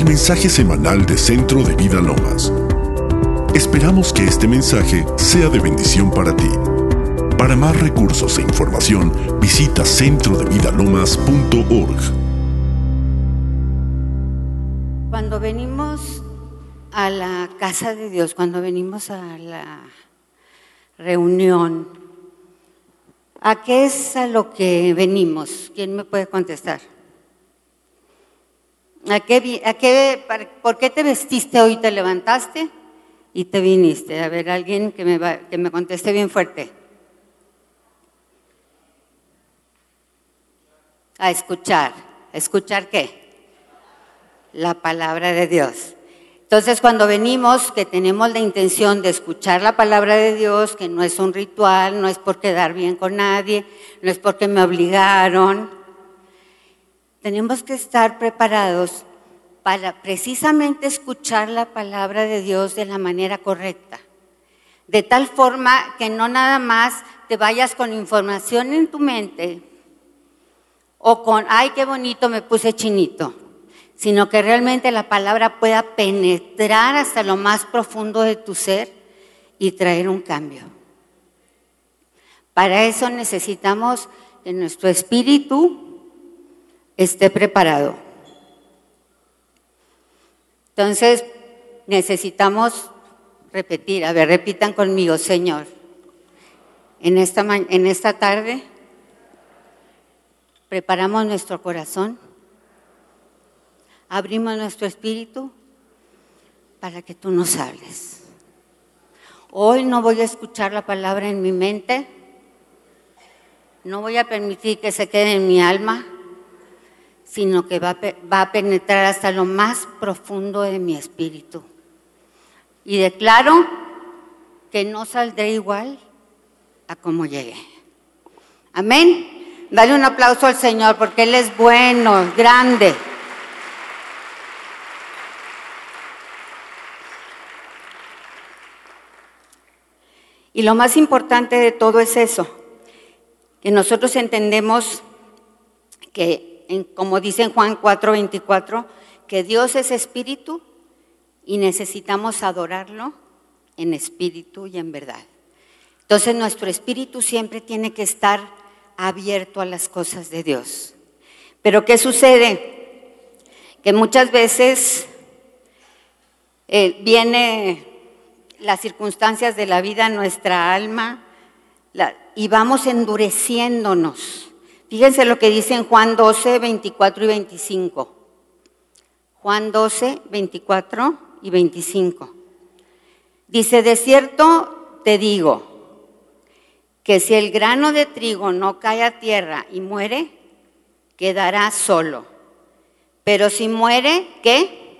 al mensaje semanal de Centro de Vida Lomas. Esperamos que este mensaje sea de bendición para ti. Para más recursos e información, visita centrodevidalomas.org. Cuando venimos a la casa de Dios, cuando venimos a la reunión, ¿a qué es a lo que venimos? ¿Quién me puede contestar? ¿A qué, a qué, ¿Por qué te vestiste hoy, te levantaste y te viniste? A ver, alguien que me, que me conteste bien fuerte. A escuchar. ¿Escuchar qué? La palabra de Dios. Entonces, cuando venimos, que tenemos la intención de escuchar la palabra de Dios, que no es un ritual, no es por quedar bien con nadie, no es porque me obligaron, tenemos que estar preparados para precisamente escuchar la palabra de Dios de la manera correcta. De tal forma que no nada más te vayas con información en tu mente o con, ay, qué bonito me puse chinito, sino que realmente la palabra pueda penetrar hasta lo más profundo de tu ser y traer un cambio. Para eso necesitamos que nuestro espíritu esté preparado. Entonces, necesitamos repetir, a ver, repitan conmigo, Señor, en esta, en esta tarde preparamos nuestro corazón, abrimos nuestro espíritu para que tú nos hables. Hoy no voy a escuchar la palabra en mi mente, no voy a permitir que se quede en mi alma, sino que va, a penetrar hasta lo más profundo de mi espíritu. Y declaro que no saldré igual a como llegué. Amén. Dale un aplauso al Señor porque Él es bueno, grande. Y lo más importante de todo es eso, que nosotros entendemos que como dice en Juan 4:24, que Dios es espíritu y necesitamos adorarlo en espíritu y en verdad. Entonces nuestro espíritu siempre tiene que estar abierto a las cosas de Dios. Pero ¿qué sucede? Que muchas veces eh, viene las circunstancias de la vida, nuestra alma, y vamos endureciéndonos. Fíjense lo que dice en Juan 12, 24 y 25. Juan 12, 24 y 25. Dice, de cierto te digo, que si el grano de trigo no cae a tierra y muere, quedará solo. Pero si muere, ¿qué?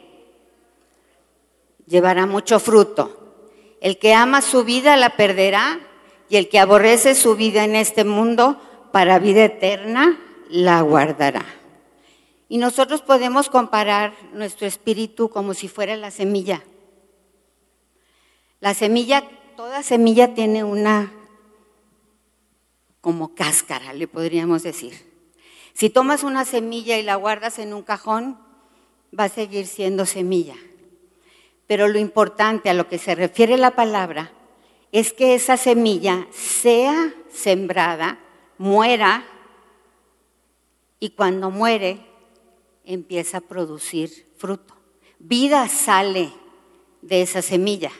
Llevará mucho fruto. El que ama su vida la perderá y el que aborrece su vida en este mundo para vida eterna la guardará. Y nosotros podemos comparar nuestro espíritu como si fuera la semilla. La semilla, toda semilla tiene una como cáscara, le podríamos decir. Si tomas una semilla y la guardas en un cajón, va a seguir siendo semilla. Pero lo importante a lo que se refiere la palabra es que esa semilla sea sembrada muera y cuando muere empieza a producir fruto. Vida sale de esa semilla.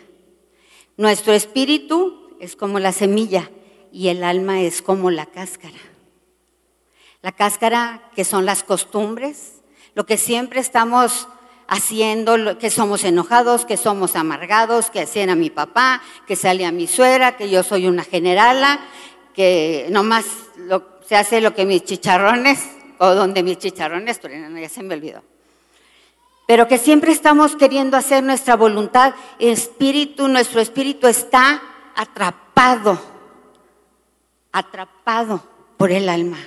Nuestro espíritu es como la semilla y el alma es como la cáscara. La cáscara que son las costumbres, lo que siempre estamos haciendo, que somos enojados, que somos amargados, que hacían a mi papá, que sale a mi suegra, que yo soy una generala, que nomás se hace lo que mis chicharrones, o donde mis chicharrones, ya se me olvidó. Pero que siempre estamos queriendo hacer nuestra voluntad, espíritu, nuestro espíritu está atrapado, atrapado por el alma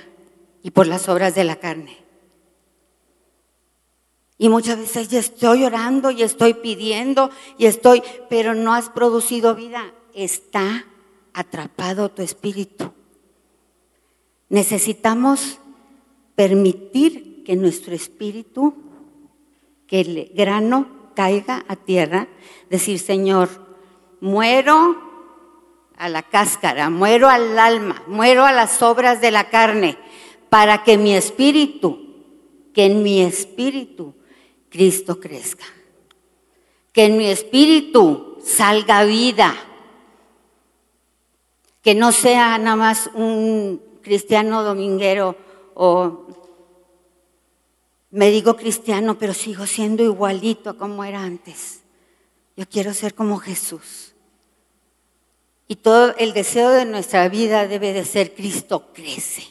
y por las obras de la carne. Y muchas veces ya estoy orando y estoy pidiendo y estoy, pero no has producido vida. Está atrapado tu espíritu. Necesitamos permitir que nuestro espíritu, que el grano caiga a tierra, decir, Señor, muero a la cáscara, muero al alma, muero a las obras de la carne, para que mi espíritu, que en mi espíritu Cristo crezca, que en mi espíritu salga vida, que no sea nada más un cristiano dominguero o me digo cristiano, pero sigo siendo igualito como era antes. Yo quiero ser como Jesús. Y todo el deseo de nuestra vida debe de ser Cristo crece.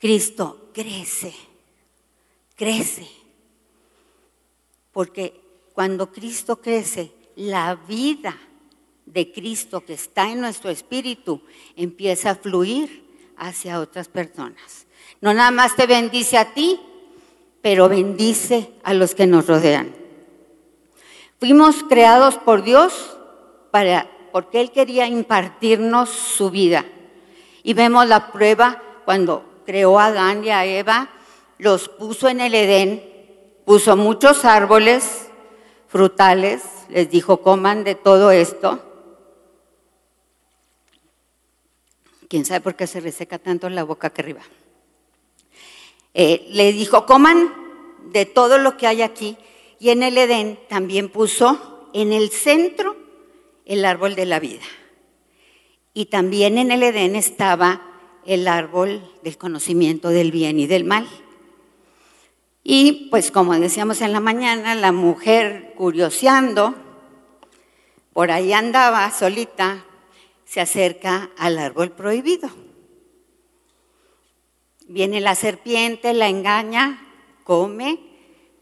Cristo crece, crece. Porque cuando Cristo crece, la vida de Cristo que está en nuestro espíritu empieza a fluir hacia otras personas. No nada más te bendice a ti, pero bendice a los que nos rodean. Fuimos creados por Dios para, porque Él quería impartirnos su vida. Y vemos la prueba cuando creó a Adán y a Eva, los puso en el Edén, puso muchos árboles frutales, les dijo, coman de todo esto. ¿Quién sabe por qué se reseca tanto la boca que arriba? Eh, le dijo, coman de todo lo que hay aquí. Y en el Edén también puso en el centro el árbol de la vida. Y también en el Edén estaba el árbol del conocimiento del bien y del mal. Y pues como decíamos en la mañana, la mujer curioseando, por ahí andaba solita, se acerca al árbol prohibido. Viene la serpiente, la engaña, come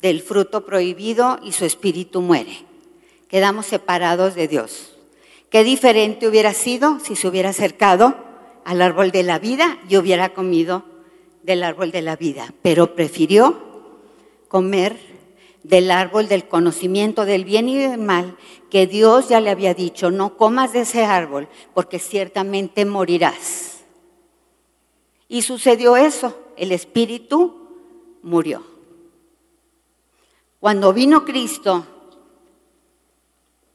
del fruto prohibido y su espíritu muere. Quedamos separados de Dios. Qué diferente hubiera sido si se hubiera acercado al árbol de la vida y hubiera comido del árbol de la vida, pero prefirió comer del árbol del conocimiento del bien y del mal, que Dios ya le había dicho, no comas de ese árbol, porque ciertamente morirás. Y sucedió eso, el espíritu murió. Cuando vino Cristo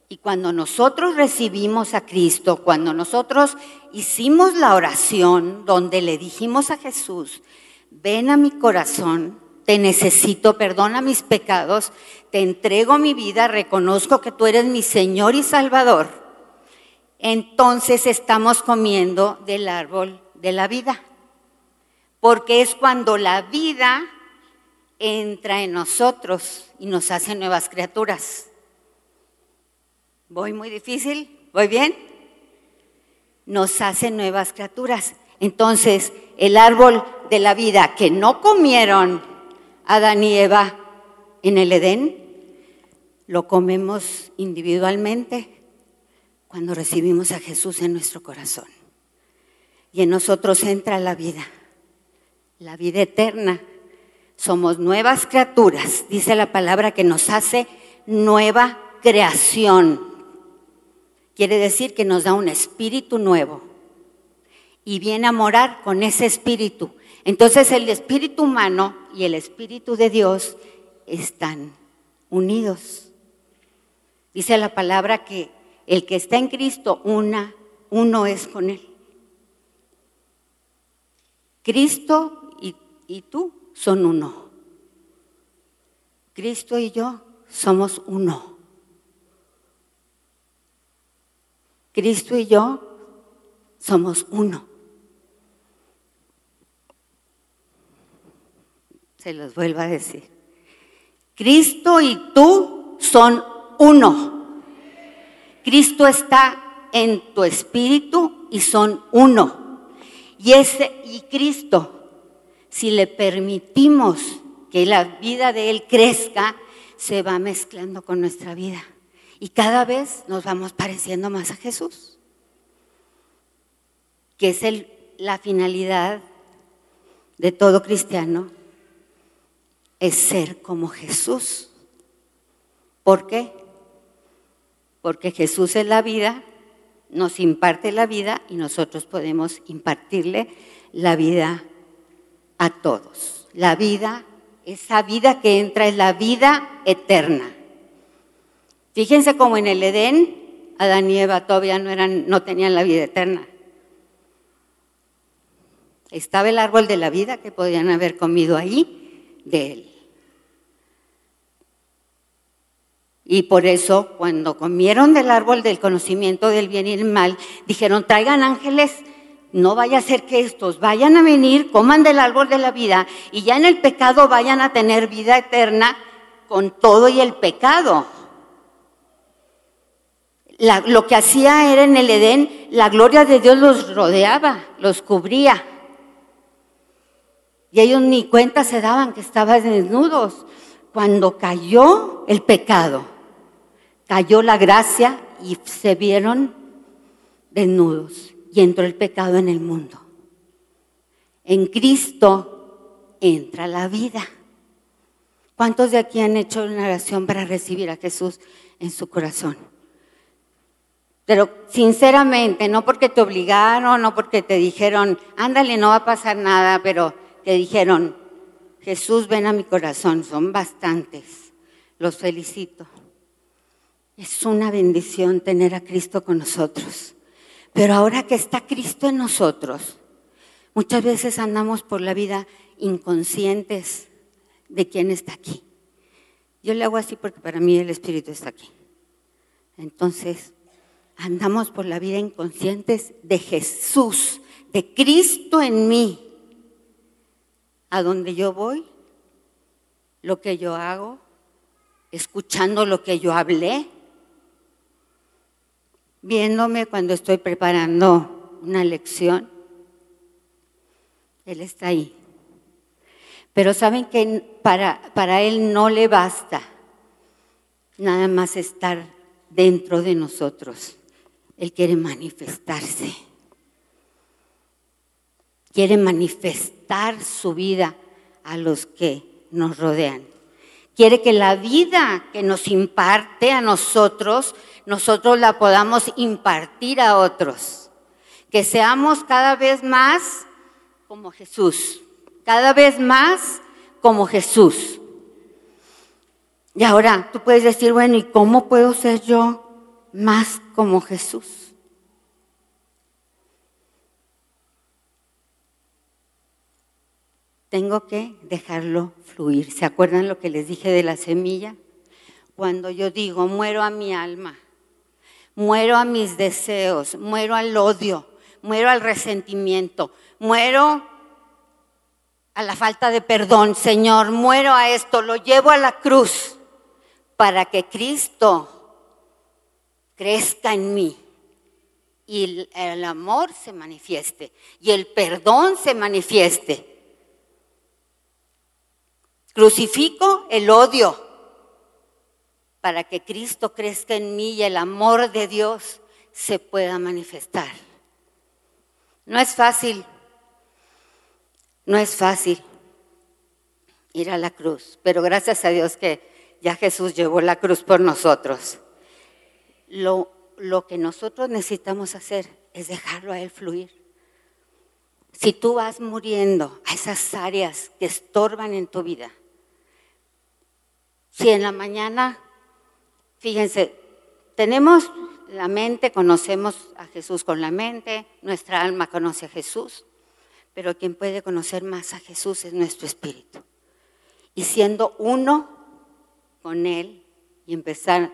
y cuando nosotros recibimos a Cristo, cuando nosotros hicimos la oración donde le dijimos a Jesús, ven a mi corazón, te necesito, perdona mis pecados, te entrego mi vida, reconozco que tú eres mi Señor y Salvador, entonces estamos comiendo del árbol de la vida porque es cuando la vida entra en nosotros y nos hace nuevas criaturas. ¿Voy muy difícil? ¿Voy bien? Nos hace nuevas criaturas. Entonces, el árbol de la vida que no comieron Adán y Eva en el Edén, lo comemos individualmente cuando recibimos a Jesús en nuestro corazón. Y en nosotros entra la vida la vida eterna. Somos nuevas criaturas, dice la palabra que nos hace nueva creación. Quiere decir que nos da un espíritu nuevo y viene a morar con ese espíritu. Entonces el espíritu humano y el espíritu de Dios están unidos. Dice la palabra que el que está en Cristo, una, uno es con él. Cristo y tú son uno. Cristo y yo somos uno. Cristo y yo somos uno. Se los vuelvo a decir. Cristo y tú son uno. Cristo está en tu espíritu y son uno. Y ese y Cristo si le permitimos que la vida de Él crezca, se va mezclando con nuestra vida. Y cada vez nos vamos pareciendo más a Jesús, que es la finalidad de todo cristiano, es ser como Jesús. ¿Por qué? Porque Jesús es la vida, nos imparte la vida y nosotros podemos impartirle la vida a todos. La vida esa vida que entra es la vida eterna. Fíjense como en el Edén, Adán y Eva todavía no, eran, no tenían la vida eterna. Estaba el árbol de la vida que podían haber comido ahí de él. Y por eso cuando comieron del árbol del conocimiento del bien y el mal, dijeron, traigan ángeles, no vaya a ser que estos vayan a venir, coman del árbol de la vida y ya en el pecado vayan a tener vida eterna con todo y el pecado. lo que hacía era en el Edén, la gloria de Dios los rodeaba, los cubría. Y ellos ni cuenta se daban que estaban desnudos. Cuando cayó el pecado, cayó la gracia y se vieron desnudos y entró el pecado en el mundo. En Cristo entra la vida. ¿Cuántos de aquí han hecho una oración para recibir a Jesús en su corazón? Pero sinceramente, no porque te obligaron, no porque te dijeron, ándale, no va a pasar nada, pero te dijeron, Jesús, ven a mi corazón, son bastantes, los felicito. Es una bendición tener a Cristo con nosotros. Pero ahora que está Cristo en nosotros, muchas veces andamos por la vida inconscientes de quién está aquí. Yo le hago así porque para mí el Espíritu está aquí. Entonces, andamos por la vida inconscientes de Jesús, de Cristo en mí. A donde yo voy, lo que yo hago, escuchando lo que yo hablé, viéndome cuando estoy preparando una lección. Él está ahí. Pero saben que para, para Él no le basta nada más estar dentro de nosotros. Él quiere manifestarse. Quiere manifestar su vida a los que nos rodean. Quiere que la vida que nos imparte a nosotros nosotros la podamos impartir a otros. Que seamos cada vez más como Jesús, cada vez más como Jesús. Y ahora tú puedes decir, bueno, ¿y cómo puedo ser yo más como Jesús? Tengo que dejarlo fluir. ¿Se acuerdan lo que les dije de la semilla? Cuando yo digo, muero a mi alma, muero a mis deseos, muero al odio, muero al resentimiento, muero a la falta de perdón, Señor, muero a esto, lo llevo a la cruz para que Cristo crezca en mí y el amor se manifieste y el perdón se manifieste. Crucifico el odio, para que Cristo crezca en mí y el amor de Dios se pueda manifestar. No es fácil, no es fácil ir a la cruz, pero gracias a Dios que ya Jesús llevó la cruz por nosotros. Lo, lo que nosotros necesitamos hacer es dejarlo a Él fluir. Si tú vas muriendo a esas áreas que estorban en tu vida, si en la mañana Fíjense, tenemos la mente, conocemos a Jesús con la mente, nuestra alma conoce a Jesús, pero quien puede conocer más a Jesús es nuestro espíritu. Y siendo uno con Él y empezar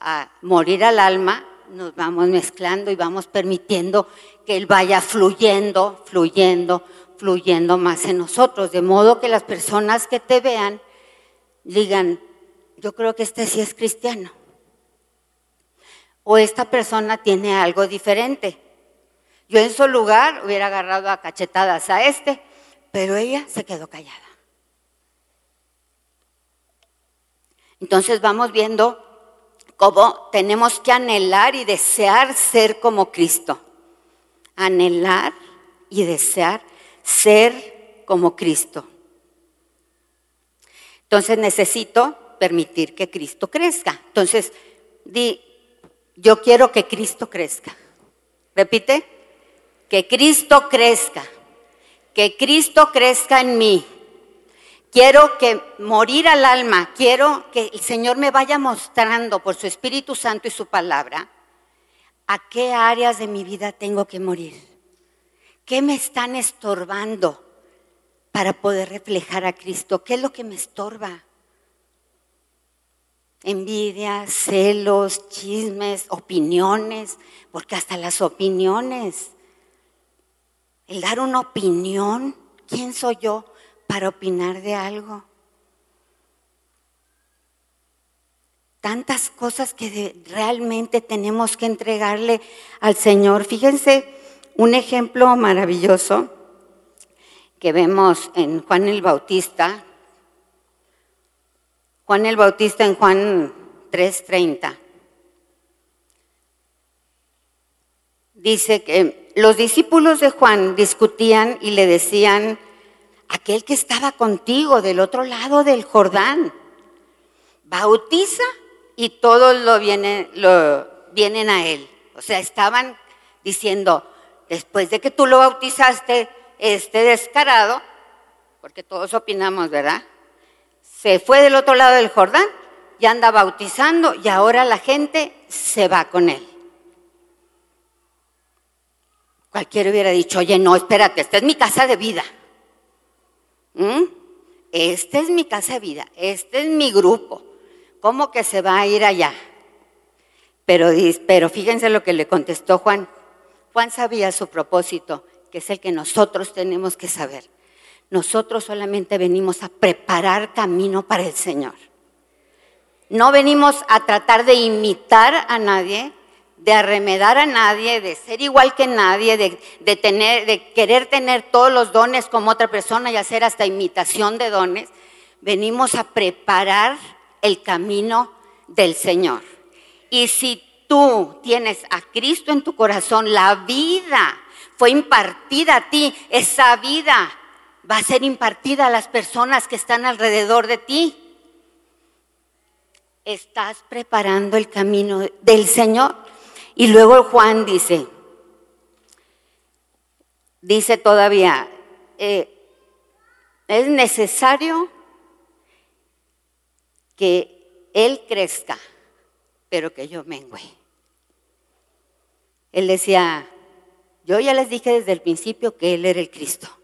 a morir al alma, nos vamos mezclando y vamos permitiendo que Él vaya fluyendo, fluyendo, fluyendo más en nosotros, de modo que las personas que te vean digan, yo creo que este sí es cristiano o esta persona tiene algo diferente. Yo en su lugar hubiera agarrado a cachetadas a este, pero ella se quedó callada. Entonces vamos viendo cómo tenemos que anhelar y desear ser como Cristo. Anhelar y desear ser como Cristo. Entonces necesito permitir que Cristo crezca. Entonces, di, yo quiero que Cristo crezca. Repite, que Cristo crezca, que Cristo crezca en mí, Quiero que morir al alma, quiero que el Señor me vaya mostrando por su Espíritu Santo y su palabra a qué áreas de mi vida tengo que morir. ¿Qué me están estorbando para poder reflejar a Cristo? ¿Qué es lo que me estorba? Envidia, celos, chismes, opiniones, porque hasta las opiniones, el dar una opinión, ¿quién soy yo para opinar de algo? Tantas cosas que realmente tenemos que entregarle al Señor. Fíjense un ejemplo maravilloso que vemos en Juan el Bautista, Juan el Bautista en Juan 3:30. Dice que los discípulos de Juan discutían y le decían, aquel que estaba contigo del otro lado del Jordán, bautiza y todos lo vienen, lo, vienen a él. O sea, estaban diciendo, después de que tú lo bautizaste, este descarado, porque todos opinamos, ¿verdad? Se fue del otro lado del Jordán, ya anda bautizando y ahora la gente se va con él. Cualquiera hubiera dicho, oye, no, espérate, esta es mi casa de vida. ¿Mm? Esta es mi casa de vida, este es mi grupo. ¿Cómo que se va a ir allá? Pero, pero fíjense lo que le contestó Juan. Juan sabía su propósito, que es el que nosotros tenemos que saber. Nosotros solamente venimos a preparar camino para el Señor. No venimos a tratar de imitar a nadie, de arremedar a nadie, de ser igual que nadie, de, tener, de querer tener todos los dones como otra persona y hacer hasta imitación de dones. Venimos a preparar el camino del Señor. Y si tú tienes a Cristo en tu corazón, la vida fue impartida a ti, esa vida va a ser impartida a las personas que están alrededor de ti. Estás preparando el camino del Señor. Y luego Juan dice, dice todavía, eh, es necesario que Él crezca, pero que yo mengüe. Él decía, yo ya les dije desde el principio que Él era el Cristo.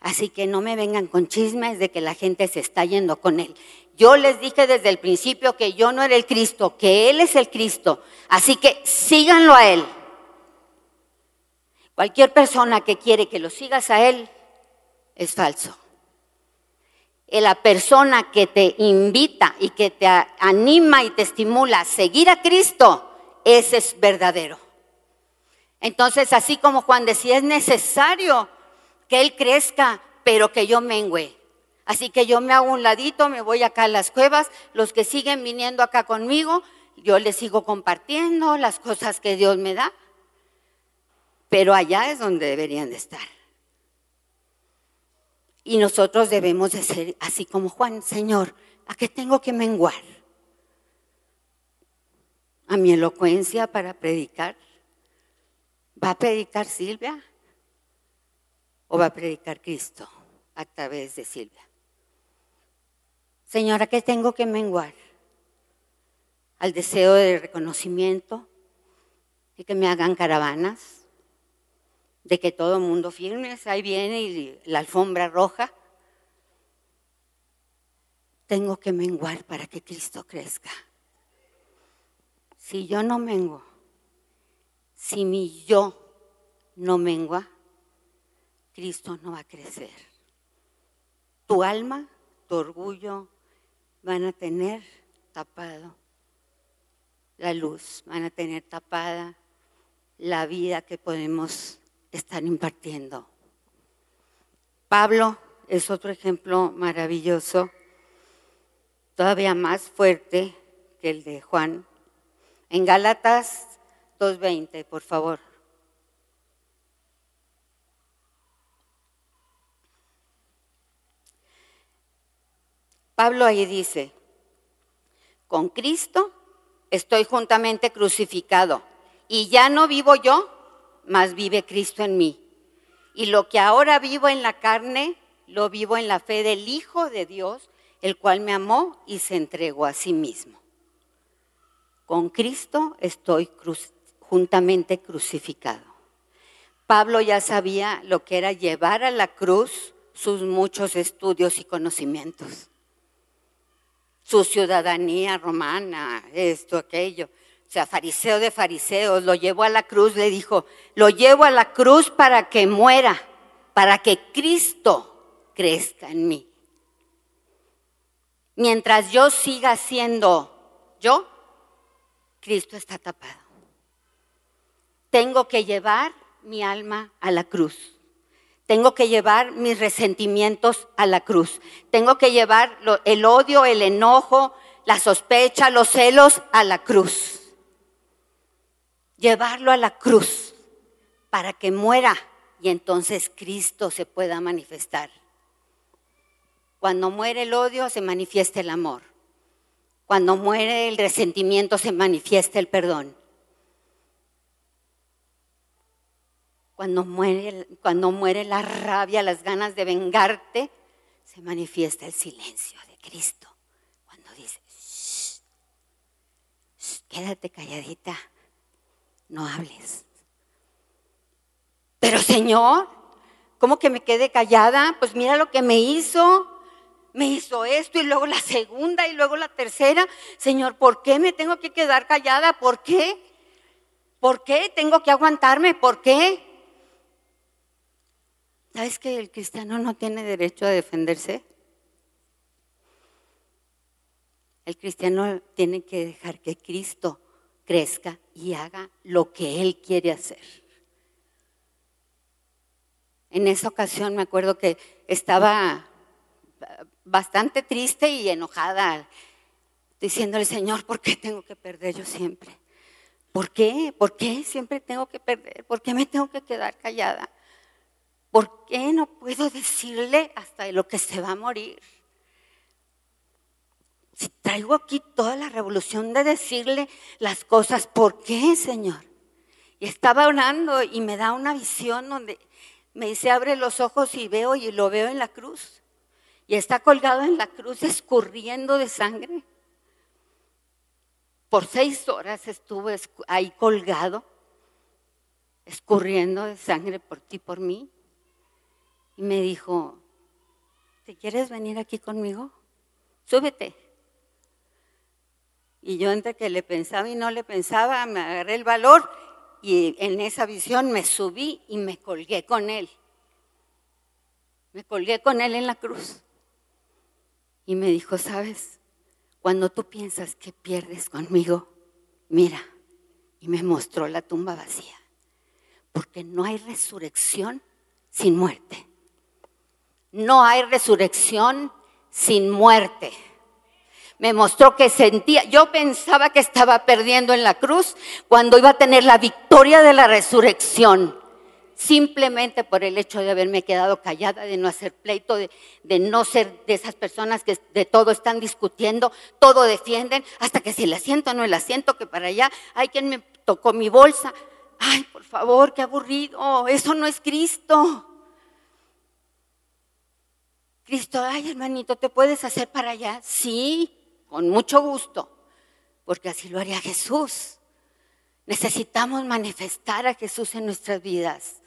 Así que no me vengan con chismes de que la gente se está yendo con él. Yo les dije desde el principio que yo no era el Cristo, que Él es el Cristo. Así que síganlo a Él. Cualquier persona que quiere que lo sigas a Él es falso. La persona que te invita y que te anima y te estimula a seguir a Cristo, ese es verdadero. Entonces, así como Juan decía, es necesario que Él crezca, pero que yo mengüe. Así que yo me hago un ladito, me voy acá a las cuevas, los que siguen viniendo acá conmigo, yo les sigo compartiendo las cosas que Dios me da, pero allá es donde deberían de estar. Y nosotros debemos de ser así como Juan, Señor, ¿a qué tengo que menguar? ¿A mi elocuencia para predicar? ¿Va a predicar Silvia? O va a predicar Cristo a través de Silvia? Señora, ¿qué tengo que menguar? Al deseo de reconocimiento, de que me hagan caravanas, de que todo el mundo firme, ahí viene y la alfombra roja. Tengo que menguar para que Cristo crezca. Si yo no mengo, si mi yo no mengua, Cristo no va a crecer. Tu alma, tu orgullo van a tener tapado la luz, van a tener tapada la vida que podemos estar impartiendo. Pablo es otro ejemplo maravilloso, todavía más fuerte que el de Juan. En Gálatas 2.20, por favor. Pablo ahí dice, con Cristo estoy juntamente crucificado y ya no vivo yo, mas vive Cristo en mí. Y lo que ahora vivo en la carne, lo vivo en la fe del Hijo de Dios, el cual me amó y se entregó a sí mismo. Con Cristo estoy juntamente crucificado. Pablo ya sabía lo que era llevar a la cruz sus muchos estudios y conocimientos, su ciudadanía romana, esto, aquello. O sea, fariseo de fariseos, lo llevó a la cruz, le dijo, lo llevo a la cruz para que muera, para que Cristo crezca en mí. Mientras yo siga siendo yo, Cristo está tapado. Tengo que llevar mi alma a la cruz. Tengo que llevar mis resentimientos a la cruz. Tengo que llevar el odio, el enojo, la sospecha, los celos a la cruz. Llevarlo a la cruz para que muera y entonces Cristo se pueda manifestar. Cuando muere el odio se manifiesta el amor. Cuando muere el resentimiento se manifiesta el perdón. Cuando muere, cuando muere la rabia, las ganas de vengarte, se manifiesta el silencio de Cristo. Cuando dice, quédate calladita, no hables. Pero Señor, ¿cómo que me quede callada? Pues mira lo que me hizo me hizo esto y luego la segunda y luego la tercera. Señor, ¿por qué me tengo que quedar callada? ¿Por qué? ¿Por qué tengo que aguantarme? ¿Por qué? ¿Sabes que el cristiano no tiene derecho a defenderse? El cristiano tiene que dejar que Cristo crezca y haga lo que Él quiere hacer. En esa ocasión me acuerdo que estaba bastante triste y enojada, diciéndole, Señor, ¿por qué tengo que perder yo siempre? ¿Por qué? ¿Por qué siempre tengo que perder? ¿Por qué me tengo que quedar callada? ¿Por qué no puedo decirle hasta lo que se va a morir? Si traigo aquí toda la revolución de decirle las cosas, ¿por qué, Señor? Y estaba orando y me da una visión donde me dice, abre los ojos y veo y lo veo en la cruz y está colgado en la cruz escurriendo de sangre. Por seis horas estuvo ahí colgado, escurriendo de sangre por ti, por mí. Y me dijo, ¿te quieres venir aquí conmigo? Súbete. Y yo entre que le pensaba y no le pensaba, me agarré el valor y en esa visión me subí y me colgué con él. Me colgué con él en la cruz. Y me dijo, sabes, cuando tú piensas que pierdes conmigo, mira, y me mostró la tumba vacía, porque no hay resurrección sin muerte. No hay resurrección sin muerte. Me mostró que sentía, yo pensaba que estaba perdiendo en la cruz cuando iba a tener la victoria de la resurrección simplemente por el hecho de haberme quedado callada, de no hacer pleito, de, no ser de esas personas que de todo están discutiendo, todo defienden, hasta que si el asiento no el asiento, que para allá hay quien me tocó mi bolsa. Ay, por favor, qué aburrido, eso no es Cristo. Cristo, ay hermanito, ¿te puedes hacer para allá? Sí, con mucho gusto, porque así lo haría Jesús. Necesitamos manifestar a Jesús en nuestras vidas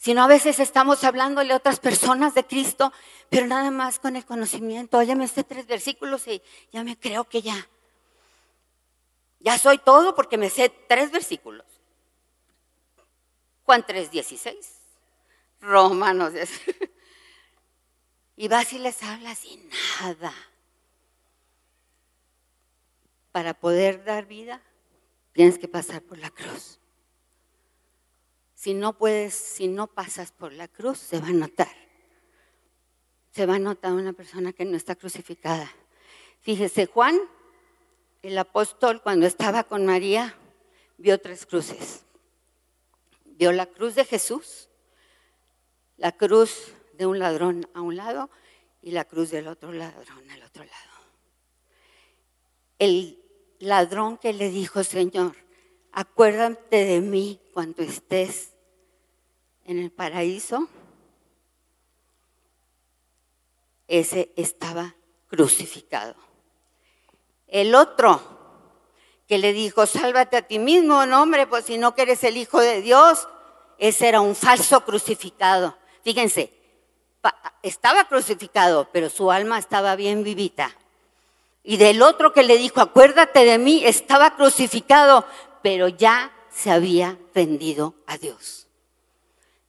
sino a veces estamos hablándole a otras personas de Cristo, pero nada más con el conocimiento. Ya me sé tres versículos y ya me creo que ya. Ya soy todo porque me sé tres versículos. Juan 3:16, Romanos. Y vas y les hablas y nada. Para poder dar vida, tienes que pasar por la cruz. Si no puedes, si no pasas por la cruz, se va a notar. Se va a notar una persona que no está crucificada. Fíjese, Juan, el apóstol, cuando estaba con María, vio tres cruces. Vio la cruz de Jesús, la cruz de un ladrón a un lado y la cruz del otro ladrón al otro lado. El ladrón que le dijo, Señor, acuérdate de mí cuando estés en el paraíso. ese estaba crucificado. El otro que le dijo, sálvate a ti mismo, no hombre, pues si no que eres el Hijo de Dios, ese era un falso crucificado. Fíjense, estaba crucificado, pero su alma estaba bien vivita. Y del otro que le dijo, acuérdate de mí, estaba crucificado, pero ya se había rendido a Dios.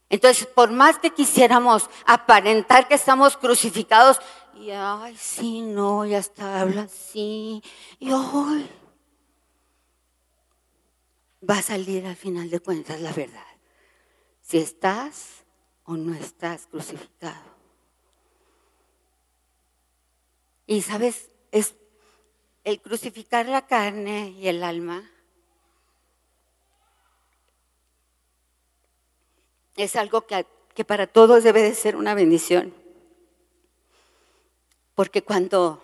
Entonces, por más que quisiéramos aparentar que estamos crucificados, y ay, sí, no, ya está, habla así, y hoy va a salir al final de cuentas la verdad. Si estás o no estás crucificado. Y sabes, es el crucificar la carne y el alma es algo que, que para todos debe de ser una bendición. Porque cuando,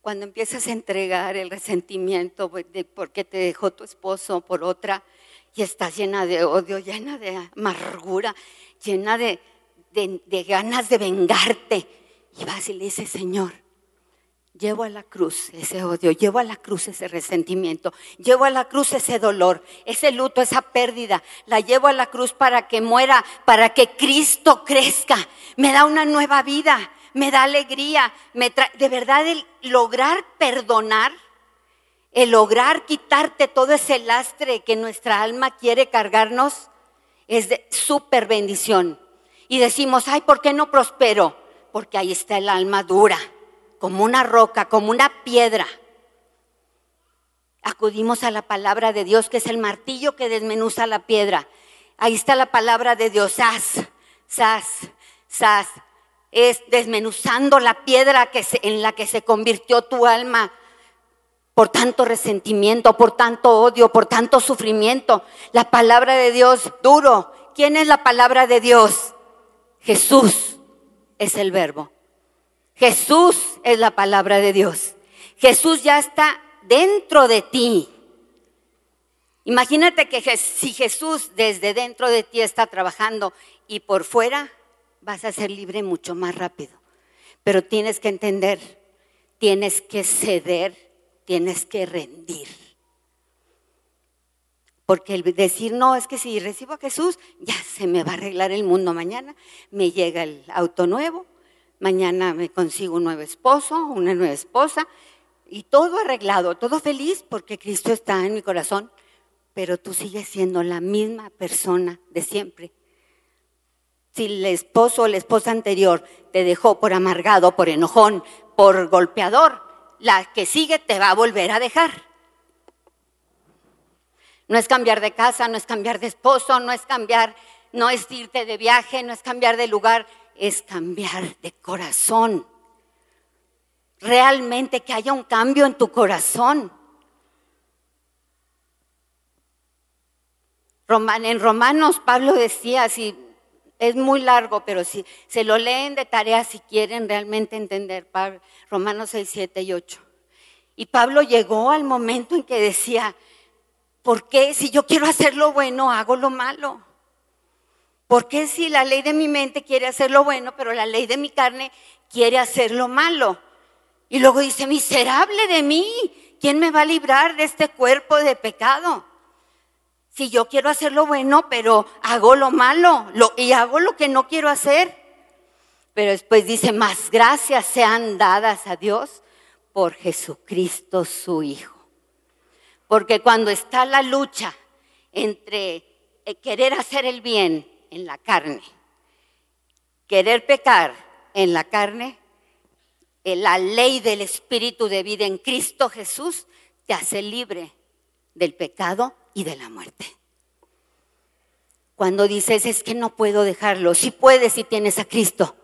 cuando empiezas a entregar el resentimiento de por qué te dejó tu esposo por otra y estás llena de odio, llena de amargura, llena de, de, ganas de vengarte, y vas y le dices, Señor, Llevo a la cruz ese odio, llevo a la cruz ese resentimiento, llevo a la cruz ese dolor, ese luto, esa pérdida. La llevo a la cruz para que muera, para que Cristo crezca. Me da una nueva vida, me da alegría. Me de verdad, el lograr perdonar, el lograr quitarte todo ese lastre que nuestra alma quiere cargarnos, es de súper bendición. Y decimos, ay, ¿por qué no prospero? Porque ahí está el alma dura como una roca, como una piedra. Acudimos a la palabra de Dios, que es el martillo que desmenuza la piedra. Ahí está la palabra de Dios, sas, sas, sas. Es desmenuzando la piedra que en la que se convirtió tu alma por tanto resentimiento, por tanto odio, por tanto sufrimiento. La palabra de Dios duro. ¿Quién es la palabra de Dios? Jesús es el verbo. Jesús es la palabra de Dios. Jesús ya está dentro de ti. Imagínate que si Jesús desde dentro de ti está trabajando y por fuera, vas a ser libre mucho más rápido. Pero tienes que entender, tienes que ceder, tienes que rendir. Porque el decir, no, es que si recibo a Jesús, ya se me va a arreglar el mundo mañana, me llega el auto nuevo, mañana me consigo un nuevo esposo, una nueva esposa, y todo arreglado, todo feliz porque Cristo está en mi corazón, pero tú sigues siendo la misma persona de siempre. Si el esposo o la esposa anterior te dejó por amargado, por enojón, por golpeador, la que sigue te va a volver a dejar. No es cambiar de casa, no es cambiar de esposo, no es cambiar, no es irte de viaje, no es cambiar de lugar, es cambiar de corazón. Realmente que haya un cambio en tu corazón. En Romanos Pablo decía, si es muy largo, pero si se lo leen de tarea si quieren realmente entender, Romanos 6, 7 y 8. Y Pablo llegó al momento en que decía, ¿por qué si yo quiero hacer lo bueno hago lo malo? ¿Por qué si la ley de mi mente quiere hacer lo bueno, pero la ley de mi carne quiere hacer lo malo? Y luego dice, miserable de mí, ¿quién me va a librar de este cuerpo de pecado? Si yo quiero hacer lo bueno, pero hago lo malo y hago lo que no quiero hacer. Pero después dice, más gracias sean dadas a Dios por Jesucristo su Hijo. Porque cuando está la lucha entre eh, querer hacer el bien en la carne. Querer pecar en la carne, la ley del Espíritu de vida en Cristo Jesús te hace libre del pecado y de la muerte. Cuando dices, es que no puedo dejarlo, si puedes si tienes a Cristo.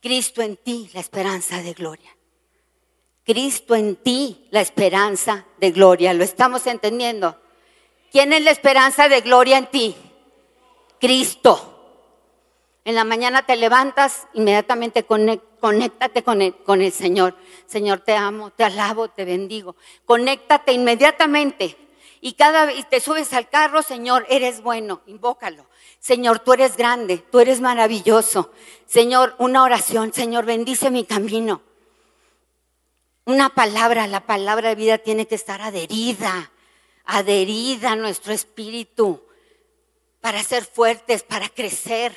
Cristo en ti, la esperanza de gloria. Cristo en ti, la esperanza de gloria. ¿Lo estamos entendiendo? ¿Quién es la esperanza de gloria en ti? Cristo. En la mañana te levantas, inmediatamente conéctate con el, con el Señor. Señor, te amo, te alabo, te bendigo. Conéctate inmediatamente. Y cada vez te subes al carro, Señor, eres bueno, invócalo. Señor, tú eres grande, tú eres maravilloso. Señor, una oración, Señor, bendice mi camino. Una palabra, la palabra de vida tiene que estar adherida, adherida a nuestro espíritu para ser fuertes, para crecer.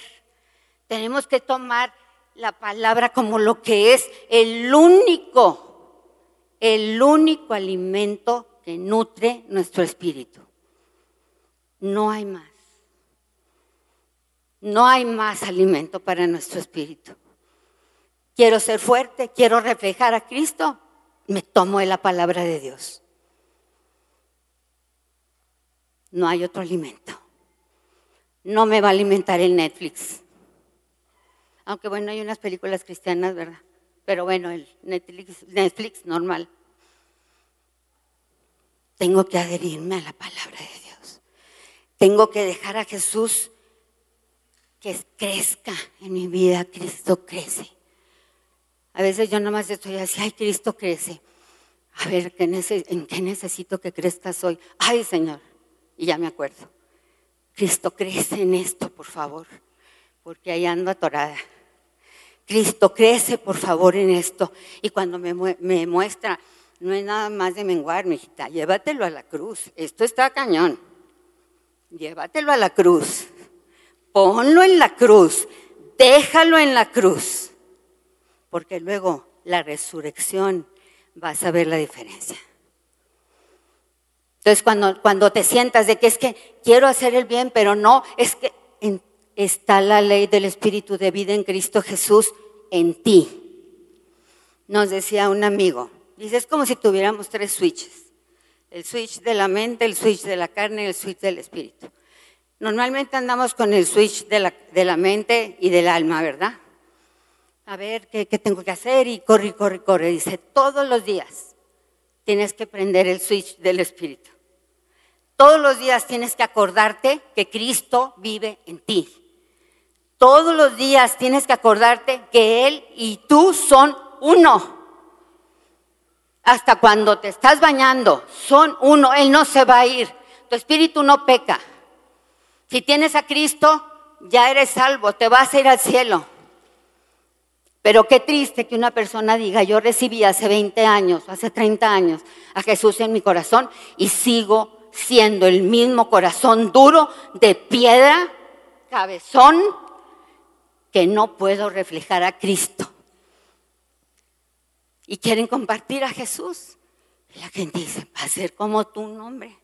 Tenemos que tomar la palabra como lo que es el único, el único alimento que nutre nuestro espíritu. No hay más. No hay más alimento para nuestro espíritu. Quiero ser fuerte, quiero reflejar a Cristo, me tomo de la palabra de Dios. No hay otro alimento. No me va a alimentar el Netflix. Aunque bueno, hay unas películas cristianas, ¿verdad? Pero bueno, el Netflix, normal. Tengo que adherirme a la palabra de Dios. Tengo que dejar a Jesús que crezca en mi vida. Cristo crece. A veces yo nomás estoy así, ay, Cristo crece. A ver, ¿en qué necesito que crezcas hoy? Ay, Señor. Y ya me acuerdo. Cristo crece en esto, por favor, porque ahí ando atorada. Cristo crece, por favor, en esto. Y cuando me, muestra, no es nada más de menguar, mijita, llévatelo a la cruz. Esto está cañón. Llévatelo a la cruz. Ponlo en la cruz. Déjalo en la cruz porque luego la resurrección vas a ver la diferencia. Entonces, cuando, cuando te sientas de que es que quiero hacer el bien, pero no, es que está la ley del Espíritu de vida en Cristo Jesús en ti. Nos decía un amigo, dice, es como si tuviéramos tres switches. El switch de la mente, el switch de la carne y el switch del Espíritu. Normalmente andamos con el switch de la, de la mente y del alma, ¿verdad? a ver ¿qué, tengo que hacer y corre, corre, corre. Dice, todos los días tienes que prender el switch del Espíritu. Todos los días tienes que acordarte que Cristo vive en ti. Todos los días tienes que acordarte que Él y tú son uno. Hasta cuando te estás bañando, son uno. Él no se va a ir. Tu espíritu no peca. Si tienes a Cristo, ya eres salvo, te vas a ir al cielo. Pero qué triste que una persona diga, yo recibí hace 20 años, hace 30 años a Jesús en mi corazón y sigo siendo el mismo corazón duro de piedra, cabezón, que no puedo reflejar a Cristo. Y quieren compartir a Jesús. Y la gente dice, va a ser como tu nombre.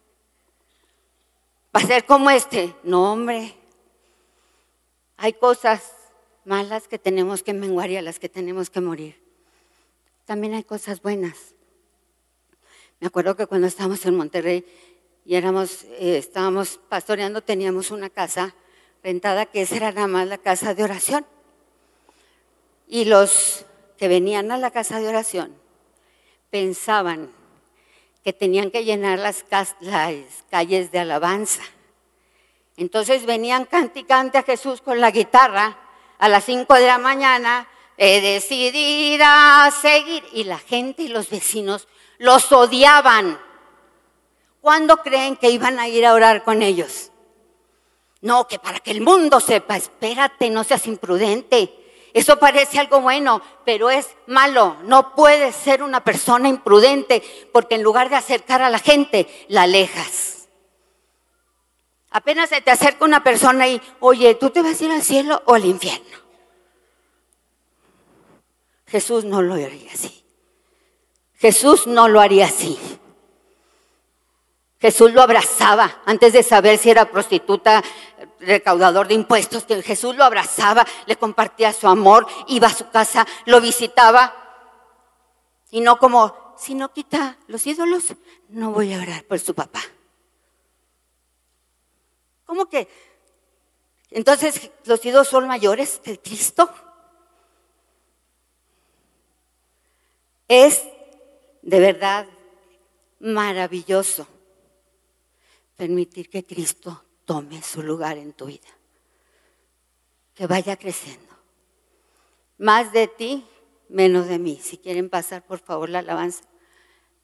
Va a ser como este. No, hombre. Hay cosas malas que tenemos que menguar y a las que tenemos que morir. También hay cosas buenas. Me acuerdo que cuando estábamos en Monterrey y éramos, eh, estábamos pastoreando, teníamos una casa rentada que esa era nada más la casa de oración. Y los que venían a la casa de oración pensaban que tenían que llenar las, calles de alabanza. Entonces venían canticante a Jesús con la guitarra a las 5 de la mañana, he decidido seguir. Y la gente y los vecinos los odiaban. ¿Cuándo creen que iban a ir a orar con ellos? No, que para que el mundo sepa, espérate, no seas imprudente. Eso parece algo bueno, pero es malo. No puedes ser una persona imprudente porque en lugar de acercar a la gente, la alejas. Apenas se te acerca una persona y, oye, ¿tú te vas a ir al cielo o al infierno? Jesús no lo haría así. Jesús no lo haría así. Jesús lo abrazaba antes de saber si era prostituta, recaudador de impuestos. Jesús lo abrazaba, le compartía su amor, iba a su casa, lo visitaba. Y no como, si no quita los ídolos, no voy a orar por su papá. ¿Cómo que? Entonces, ¿los ídolos son mayores que Cristo? Es de verdad maravilloso permitir que Cristo tome su lugar en tu vida, que vaya creciendo. Más de ti, menos de mí. Si quieren pasar, por favor, la alabanza.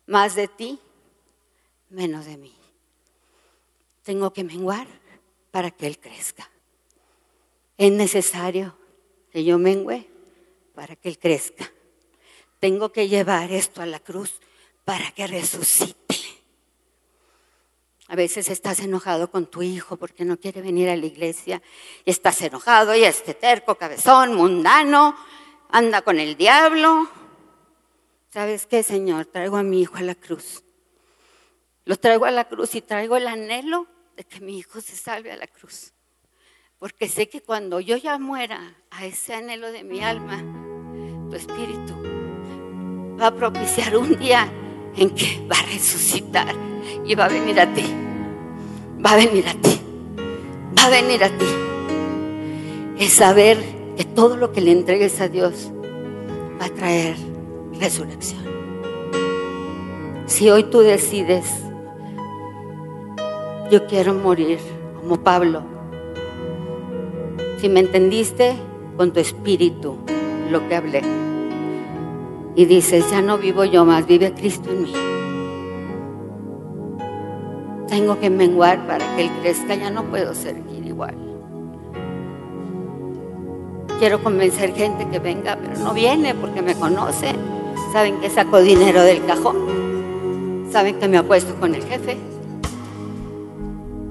Más de ti, menos de mí. tengo que menguar para que Él crezca. Es necesario que yo mengüe para que Él crezca. Tengo que llevar esto a la cruz para que resucite. A veces estás enojado con tu hijo porque no quiere venir a la iglesia y estás enojado y este terco, cabezón, mundano, anda con el diablo. ¿Sabes qué, Señor? Traigo a mi hijo a la cruz. Lo traigo a la cruz y traigo el anhelo de que mi hijo se salve a la cruz. Porque sé que cuando yo ya muera a ese anhelo de mi alma, tu espíritu va a propiciar un día en que va a resucitar y va a venir a ti. Va a venir a ti. Va a venir a ti. Es saber que todo lo que le entregues a Dios va a traer resurrección. Si hoy tú decides, yo quiero morir como Pablo, si me entendiste con tu espíritu lo que hablé, y dices, ya no vivo yo más, vive Cristo en mí. Tengo que menguar para que Él crezca, ya no puedo seguir igual. Quiero convencer gente que venga, pero no viene porque me conoce. Saben que saco dinero del cajón. Saben que me apuesto con el jefe.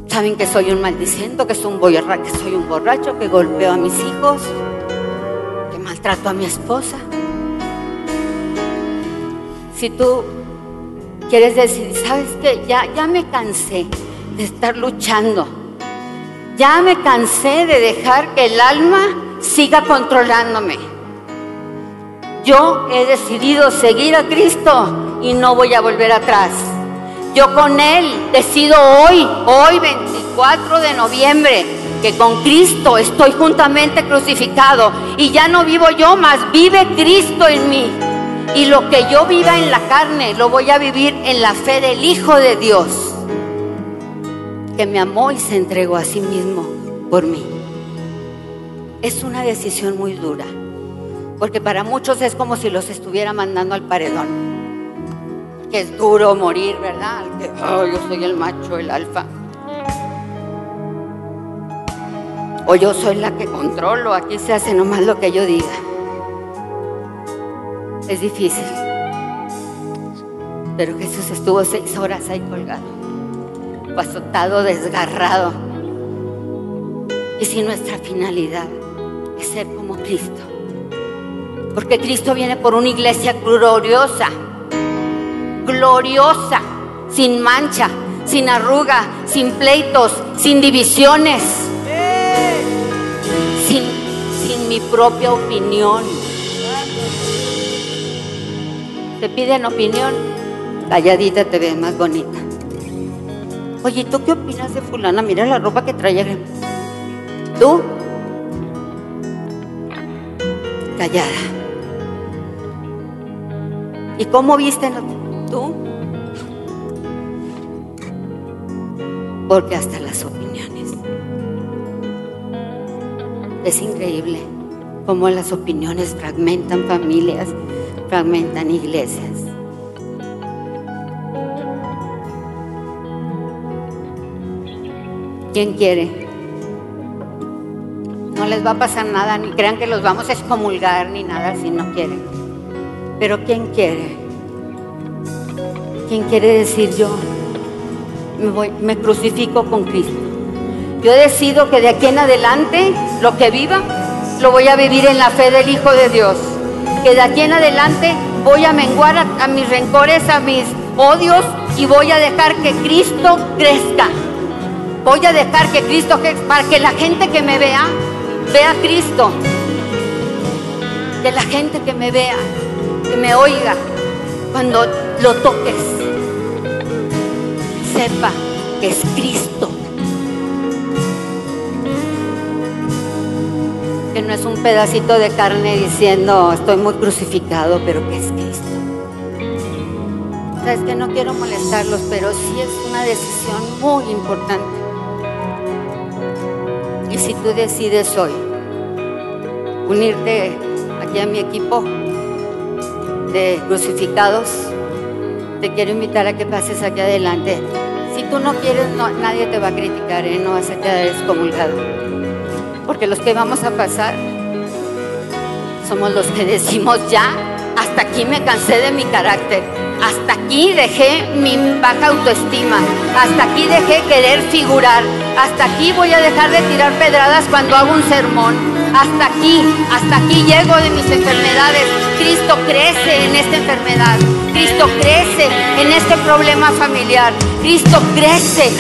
Saben que soy un maldiciendo, que soy un boyarra, que soy un borracho, que golpeo a mis hijos, que maltrato a mi esposa. Si tú quieres decir, ¿sabes qué? Ya, ya me cansé de estar luchando. Ya me cansé de dejar que el alma siga controlándome. Yo he decidido seguir a Cristo y no voy a volver atrás. Yo con Él decido hoy, hoy 24 de noviembre, que con Cristo estoy juntamente crucificado y ya no vivo yo, más vive Cristo en mí. Y lo que yo viva en la carne, lo voy a vivir en la fe del Hijo de Dios, que me amó y se entregó a sí mismo por mí. Es una decisión muy dura, porque para muchos es como si los estuviera mandando al paredón. Que es duro morir, ¿verdad? Oh, yo soy el macho, el alfa. O yo soy la que controlo, aquí se hace nomás lo que yo diga es difícil. Pero Jesús estuvo seis horas ahí colgado, azotado, desgarrado. Y si nuestra finalidad es ser como Cristo, porque Cristo viene por una iglesia gloriosa, gloriosa, sin mancha, sin arruga, sin pleitos, sin divisiones, sin, sin mi propia opinión te piden opinión, calladita te ves más bonita. Oye, ¿tú qué opinas de fulana? Mira la ropa que trae. ¿Tú? Callada. ¿Y cómo viste tú? Porque hasta las opiniones. Es increíble cómo las opiniones fragmentan familias, fragmentan iglesias. ¿Quién quiere? No les va a pasar nada, ni crean que los vamos a excomulgar ni nada si no quieren. Pero ¿quién quiere? ¿Quién quiere decir yo? Me, me crucifico con Cristo. Yo decido que de aquí en adelante lo que viva lo voy a vivir en la fe del Hijo de Dios que de aquí en adelante voy a menguar a, mis rencores, a mis odios y voy a dejar que Cristo crezca. Voy a dejar que Cristo, para que la gente que me vea, vea Cristo. Que la gente que me vea, que me oiga, cuando lo toques, sepa que es Cristo es un pedacito de carne diciendo estoy muy crucificado, pero que es Cristo. Sabes que no quiero molestarlos, pero sí es una decisión muy importante. Y si tú decides hoy unirte aquí a mi equipo de crucificados, te quiero invitar a que pases aquí adelante. Si tú no quieres, nadie te va a criticar, ¿eh? no vas a quedar excomulgado. Porque los que vamos a pasar somos los que decimos ya, hasta aquí me cansé de mi carácter, hasta aquí dejé mi baja autoestima, hasta aquí dejé querer figurar, hasta aquí voy a dejar de tirar pedradas cuando hago un sermón, hasta aquí, hasta aquí llego de mis enfermedades. Cristo crece en esta enfermedad, Cristo crece en este problema familiar, Cristo crece,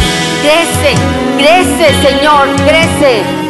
crece, crece Señor, crece.